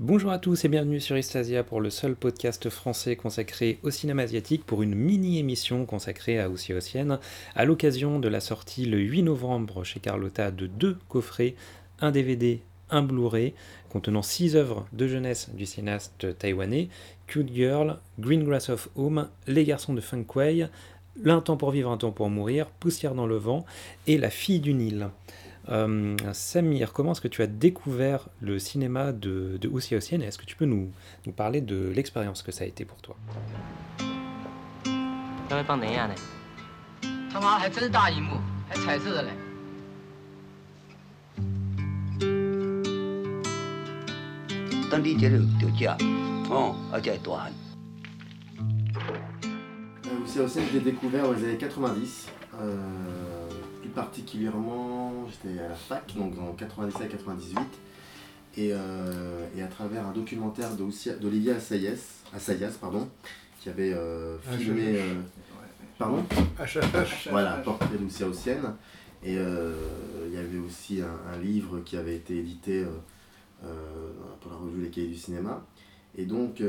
Bonjour à tous et bienvenue sur Istasia pour le seul podcast français consacré au cinéma asiatique pour une mini-émission consacrée à Aussi Ossienne à l'occasion de la sortie le 8 novembre chez Carlotta de deux coffrets, un DVD, un Blu-ray contenant six œuvres de jeunesse du cinéaste taïwanais Cute Girl, Green Grass of Home, Les garçons de Feng Kuei, L'un temps pour vivre, un temps pour mourir, Poussière dans le vent et La fille du Nil. Euh, Samir, comment est-ce que tu as découvert le cinéma de, de Aussi et est-ce que tu peux nous, parler de l'expérience que ça a été pour toi? Aussi euh, je l'ai découvert aux années 90 plus particulièrement, j'étais à la fac, donc en 97-98. Et, euh, et à travers un documentaire d'Olivia Assayas, Assayas pardon, qui avait euh, filmé. euh, pardon Voilà, portrait d'Oussia Ossienne. Et euh, il y avait aussi un, un livre qui avait été édité pour la revue Les Cahiers du cinéma. Et donc,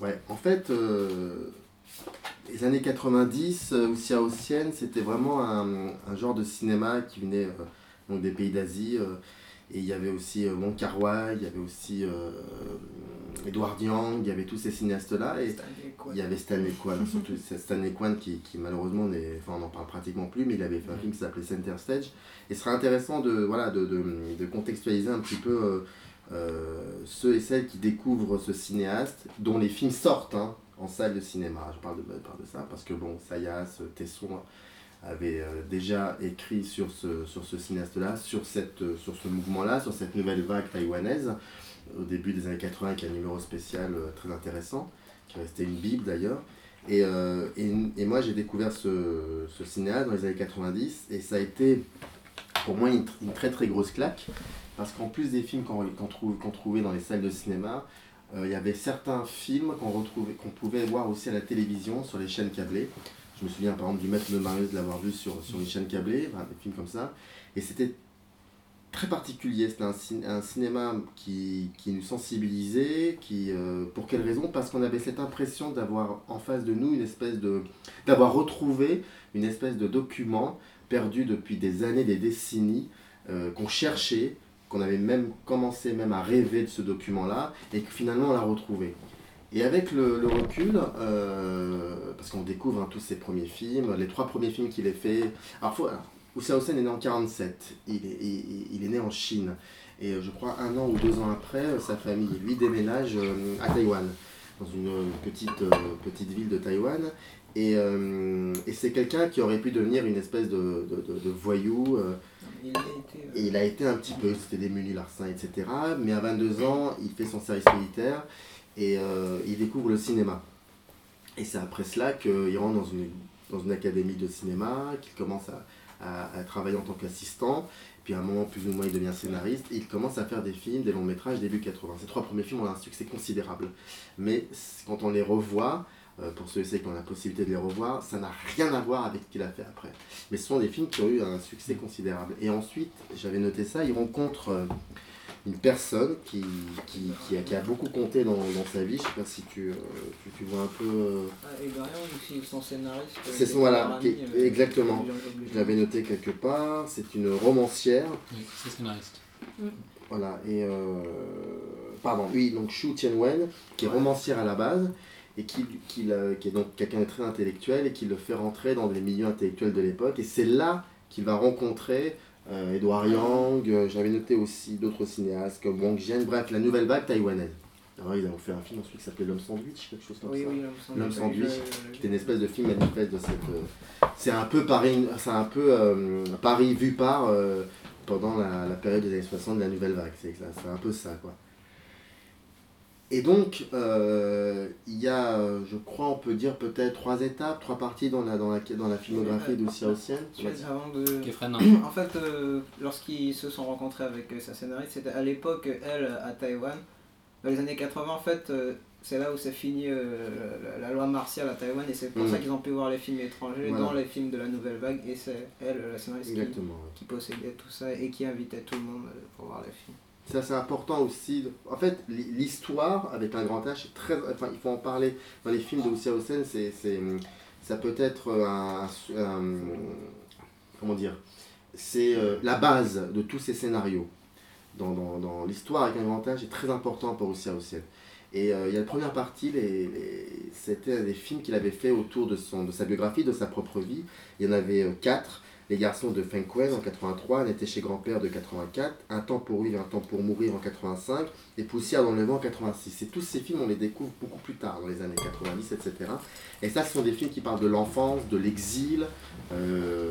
ouais, en fait, les années 90, euh, Oussia Ossienne, c'était vraiment un, un genre de cinéma qui venait euh, donc des pays d'Asie. euh, et il y avait aussi euh, Wong Kar Wai, il y avait aussi Edward Yang, il y avait tous ces cinéastes-là. Et il y avait Stanley Kwan, surtout Stanley Kwan qui, qui malheureusement, enfin, on n'en parle pratiquement plus, mais il avait fait un film qui s'appelait Center Stage. Et ce serait intéressant de, voilà, de, de, de contextualiser un petit peu euh, euh, ceux et celles qui découvrent ce cinéaste, dont les films sortent hein, en salle de cinéma. Je parle de, de ça parce que bon, Sayas, Tesson avait euh, déjà écrit sur ce, sur ce cinéaste-là, sur, euh, sur ce mouvement-là, sur cette nouvelle vague taïwanaise, au début des années 80, avec un numéro spécial euh, très intéressant, qui restait une bible d'ailleurs. Et, euh, et, moi, j'ai découvert ce, ce cinéaste dans les années 90, et ça a été pour moi une, tr- une très très grosse claque, parce qu'en plus des films qu'on trouve- trouvait dans les salles de cinéma, euh, il y avait certains films qu'on retrouvait, qu'on pouvait voir aussi à la télévision, sur les chaînes câblées. Je me souviens par exemple du Maître de Marius de l'avoir vu sur, sur une chaîne câblée, des films comme ça. Et c'était très particulier. C'était un cinéma qui, qui nous sensibilisait. Qui, euh, pour quelle raison? Parce qu'on avait cette impression d'avoir en face de nous une espèce de. d'avoir retrouvé une espèce de document perdu depuis des années, des décennies, euh, qu'on cherchait, qu'on avait même commencé même à rêver de ce document-là, et que finalement on l'a retrouvé. Et avec le, recul, euh, parce qu'on découvre hein, tous ses premiers films, les trois premiers films qu'il a fait. Alors, faut, alors, Hussein est né en 47, il est, il, est né en Chine. Et euh, je crois un an ou deux ans après, euh, sa famille, lui, déménage à Taïwan, dans une petite, petite ville de Taïwan. Et, et c'est quelqu'un qui aurait pu devenir une espèce de- de voyou. Il a été un petit peu, c'était des menus larcins, etc. Mais à 22 ans, il fait son service militaire et euh, il découvre le cinéma. Et c'est après cela qu'il rentre dans une, dans une académie de cinéma, qu'il commence à, à- à travailler en tant qu'assistant. Puis à un moment, plus ou moins, il devient scénariste. Il commence à faire des films, des longs métrages début 80. Ces trois premiers films ont un succès considérable. Mais quand on les revoit, pour ceux et celles qui ont la possibilité de les revoir, ça n'a rien à voir avec ce qu'il a fait après. Mais ce sont des films qui ont eu un succès considérable. Et ensuite, j'avais noté ça, il rencontre euh, une personne qui, qui, qui a, qui a beaucoup compté dans, dans sa vie. Je sais pas si tu, euh, tu, tu vois un peu... euh, Et Garion aussi, son scénariste. euh, C'est son- voilà, qui- exactement. je l'avais noté quelque part. C'est une romancière. C'est scénariste. Voilà, et... euh, pardon, oui, donc Shu Tianwen, qui est romancière à la base, et qui, qui, l'a- qui est donc quelqu'un de très intellectuel, et qui le fait rentrer dans les milieux intellectuels de l'époque. Et c'est là qu'il va rencontrer euh, Edouard Yang, euh, j'avais noté aussi d'autres cinéastes comme Wang Jian, bref, la nouvelle vague taïwanaise. Alors ils ont fait un film ensuite qui s'appelait L'homme sandwich, quelque chose comme Oui, ça. oui, L'homme sandwich, qui était une espèce de film manifeste de cette. euh, c'est un peu Paris, c'est un peu euh, Paris vu par euh, pendant la, la période des années 60 de la nouvelle vague. C'est un peu ça quoi. Et donc euh, il y a, je crois, on peut dire peut-être trois étapes, trois parties dans la dans la dans la filmographie. Avant de... Kefren, En fait, euh, lorsqu'ils se sont rencontrés avec euh, sa scénariste, c'était à l'époque, elle, à Taïwan. Dans les années 80, en fait, euh, c'est là où s'est fini euh, la, la loi martiale à Taïwan, et c'est pour Mm. ça qu'ils ont pu voir les films étrangers Voilà. dans les films de la nouvelle vague, et c'est elle, la scénariste, qui, possédait tout ça et qui invitait tout le monde euh, pour voir les films. C'est assez important aussi. En fait, l'hi- l'histoire avec un grand H, très, enfin, il faut en parler dans les films de Lucia Hausen, c'est, c'est, ça peut être un, comment dire, c'est euh, la base de tous ces scénarios. Dans, dans, dans l'histoire avec un grand H est très important pour Lucia Hausen. Et euh, il y a la première partie, les- c'était des films qu'il avait fait autour de, son, de sa biographie, de sa propre vie. Il y en avait euh, quatre. Les garçons de Fenquez en 83, Un été chez grand-père de 84, Un temps pour vivre, un temps pour mourir en 85, et Poussière dans le vent en 86. Et tous ces films, on les découvre beaucoup plus tard, dans les années 90, etc. Et ça, ce sont des films qui parlent de l'enfance, de l'exil, euh,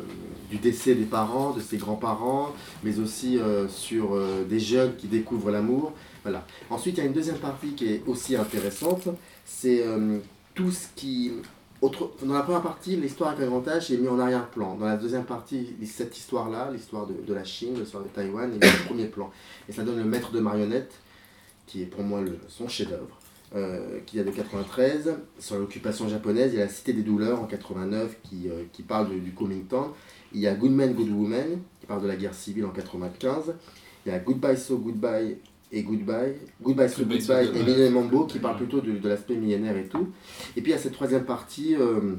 du décès des parents, de ses grands-parents, mais aussi euh, sur euh, des jeunes qui découvrent l'amour. Voilà. Ensuite, il y a une deuxième partie qui est aussi intéressante, c'est tout ce qui... Autre, dans la première partie, l'histoire avec est mis en arrière-plan. Dans la deuxième partie, cette histoire-là, l'histoire de, de la Chine, l'histoire de Taïwan, est mise en premier plan. Et ça donne le maître de marionnette, qui est pour moi son chef-d'œuvre, euh, qui date de 93. Sur l'occupation japonaise, il y a La Cité des douleurs en 89, qui, euh, qui parle du Kuomintang. Il y a Good Man, Good Woman, qui parle de la guerre civile en 95. Il y a Goodbye So Goodbye et Goodbye. Goodbye So Goodbye, So Goodbye et Goodbye. Millennium Mambo, qui parle plutôt de, de l'aspect millénaire et tout. Et puis il y a cette troisième partie, euh,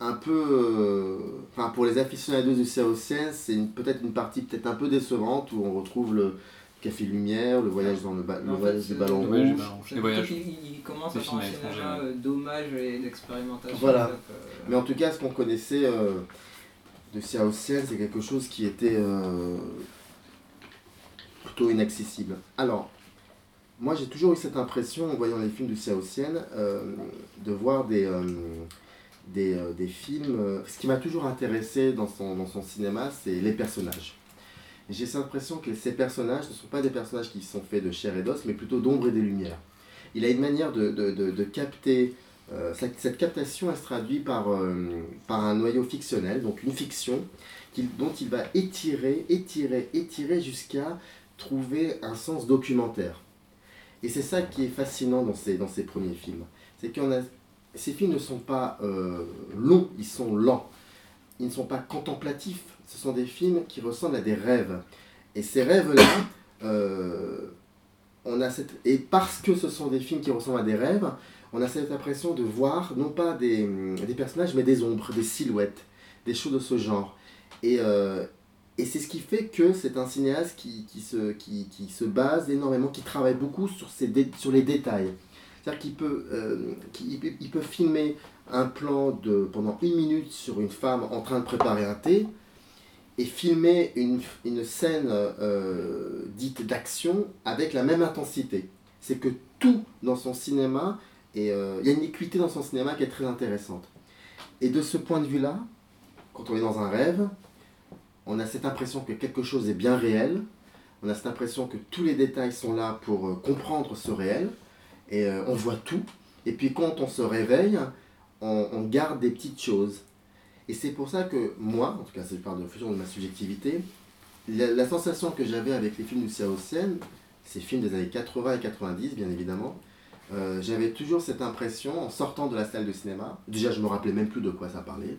un peu. euh, Enfin, pour les aficionados du Céocène, c'est peut-être une partie peut-être un peu décevante où on retrouve le Café Lumière, le voyage dans le, ba- le En fait, voyage du ballon voyage du rouge. qu'il il commence Des à faire un cinéma euh, d'hommage et d'expérimentation. Voilà. donc, euh, Mais en tout cas, ce qu'on connaissait euh, de Ciaociel, c'est quelque chose qui était euh, plutôt inaccessible. Alors, moi j'ai toujours eu cette impression en voyant les films de Ciaociel euh, de voir des, euh, des, euh, des films. euh, ce qui m'a toujours intéressé dans son, dans son cinéma, c'est les personnages. J'ai cette impression que ces personnages ne sont pas des personnages qui sont faits de chair et d'os, mais plutôt d'ombre et des lumières. Il a une manière de, de, de, capter cette, cette captation, elle se traduit par, par un noyau fictionnel, donc une fiction, dont il va étirer, étirer, étirer jusqu'à trouver un sens documentaire. Et c'est ça qui est fascinant dans ces, dans ces premiers films. C'est qu'on ces films ne sont pas euh, longs, ils sont lents. Ils ne sont pas contemplatifs, ce sont des films qui ressemblent à des rêves. Et ces rêves-là, euh, on a cette... et parce que ce sont des films qui ressemblent à des rêves, on a cette impression de voir non pas des, des personnages, mais des ombres, des silhouettes, des choses de ce genre. Et, euh, et c'est ce qui fait que c'est un cinéaste qui, qui, se, qui, qui se base énormément, qui travaille beaucoup sur, dé- sur les détails. C'est-à-dire qu'il peut, euh, peut, il peut filmer un plan de, pendant une minute sur une femme en train de préparer un thé et filmer une, une scène euh, dite d'action avec la même intensité. C'est que tout dans son cinéma, et euh, il y a une équité dans son cinéma qui est très intéressante. Et de ce point de vue-là, quand on est dans un rêve, on a cette impression que quelque chose est bien réel, on a cette impression que tous les détails sont là pour euh, comprendre ce réel, et euh, on voit tout. Et puis quand on se réveille, on, garde des petites choses. Et c'est pour ça que moi, en tout cas, c'est je parle de fusion de ma subjectivité, la, sensation que j'avais avec les films du Sen, ces films des années 80 et 90, bien évidemment, euh, j'avais toujours cette impression, en sortant de la salle de cinéma, déjà je me rappelais même plus de quoi ça parlait,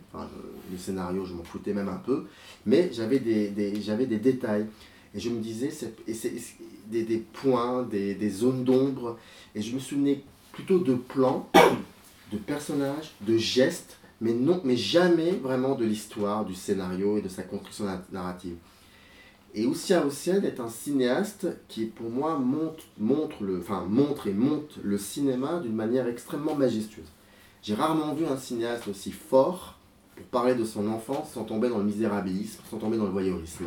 le scénario je m'en foutais même un peu, mais j'avais des, des, j'avais des détails, et je me disais, c'est, et c'est, des, des points, des, des zones d'ombre, et je me souvenais plutôt de plans, de personnages, de gestes, mais, non, mais jamais vraiment de l'histoire, du scénario et de sa construction na- narrative. Et Oussia Ossian est un cinéaste qui, pour moi, montre, le, enfin, montre et monte le cinéma d'une manière extrêmement majestueuse. J'ai rarement vu un cinéaste aussi fort pour parler de son enfance sans tomber dans le misérabilisme, sans tomber dans le voyeurisme.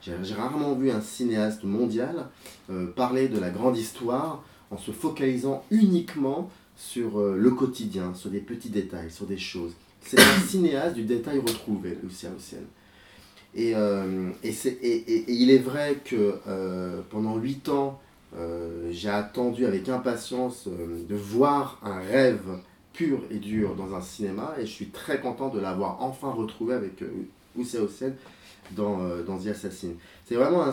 J'ai rarement vu un cinéaste mondial euh, parler de la grande histoire en se focalisant uniquement sur euh, le quotidien, sur des petits détails, sur des choses. C'est un cinéaste du détail retrouvé, Lucien Ossian. Et, euh, et, et- et- il est vrai que euh, pendant huit ans, euh, j'ai attendu avec impatience euh, de voir un rêve pur et dur dans un cinéma et je suis très content de l'avoir enfin retrouvé avec Ousia Ossian dans, dans The Assassin. C'est vraiment un,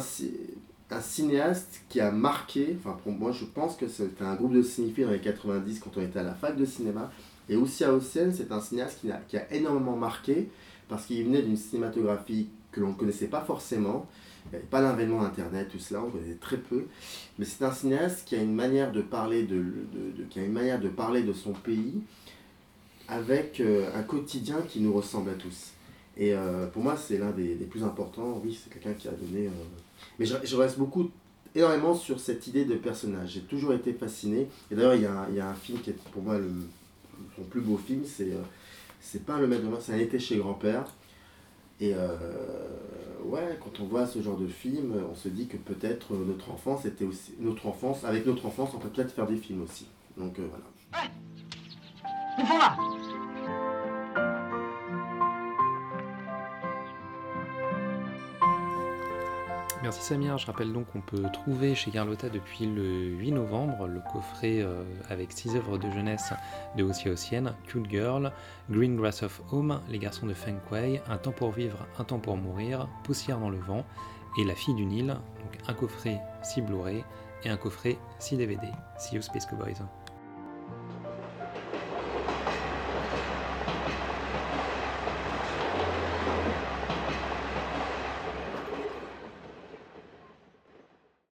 un cinéaste qui a marqué, enfin moi je pense que c'était un groupe de cinéphiles dans les 90 quand on était à la fac de cinéma et Ousia Ossian c'est un cinéaste qui a, qui a énormément marqué parce qu'il venait d'une cinématographie que l'on ne connaissait pas forcément, Il n'y avait pas l'avènement d'Internet, tout cela, on connaissait très peu. Mais c'est un cinéaste qui a une manière de parler de, qui a une manière de parler de son pays avec euh, un quotidien qui nous ressemble à tous. Et euh, pour moi, c'est l'un des, plus importants. Oui, c'est quelqu'un qui a donné. Euh, mais je, reste beaucoup, énormément sur cette idée de personnage. J'ai toujours été fasciné. Et d'ailleurs, il y, a, un film qui est pour moi le, son plus beau film, c'est c'est pas le maître de c'est un été chez grand-père. Et ouais, quand on voit ce genre de film, on se dit que peut-être notre enfance était aussi. Notre enfance, avec notre enfance, on peut peut-être faire des films aussi. Donc voilà. Merci Samir, je rappelle donc qu'on peut trouver chez Carlotta depuis le 8 novembre le coffret euh, avec six œuvres de jeunesse de Ossia Ossienne, Cute Girl, Green Grass of Home, Les garçons de Feng Kuei, Un temps pour vivre, un temps pour mourir, Poussière dans le vent et La fille du Nil, donc un coffret 6 Blu-ray et un coffret 6 DVD. See you Space Cowboys.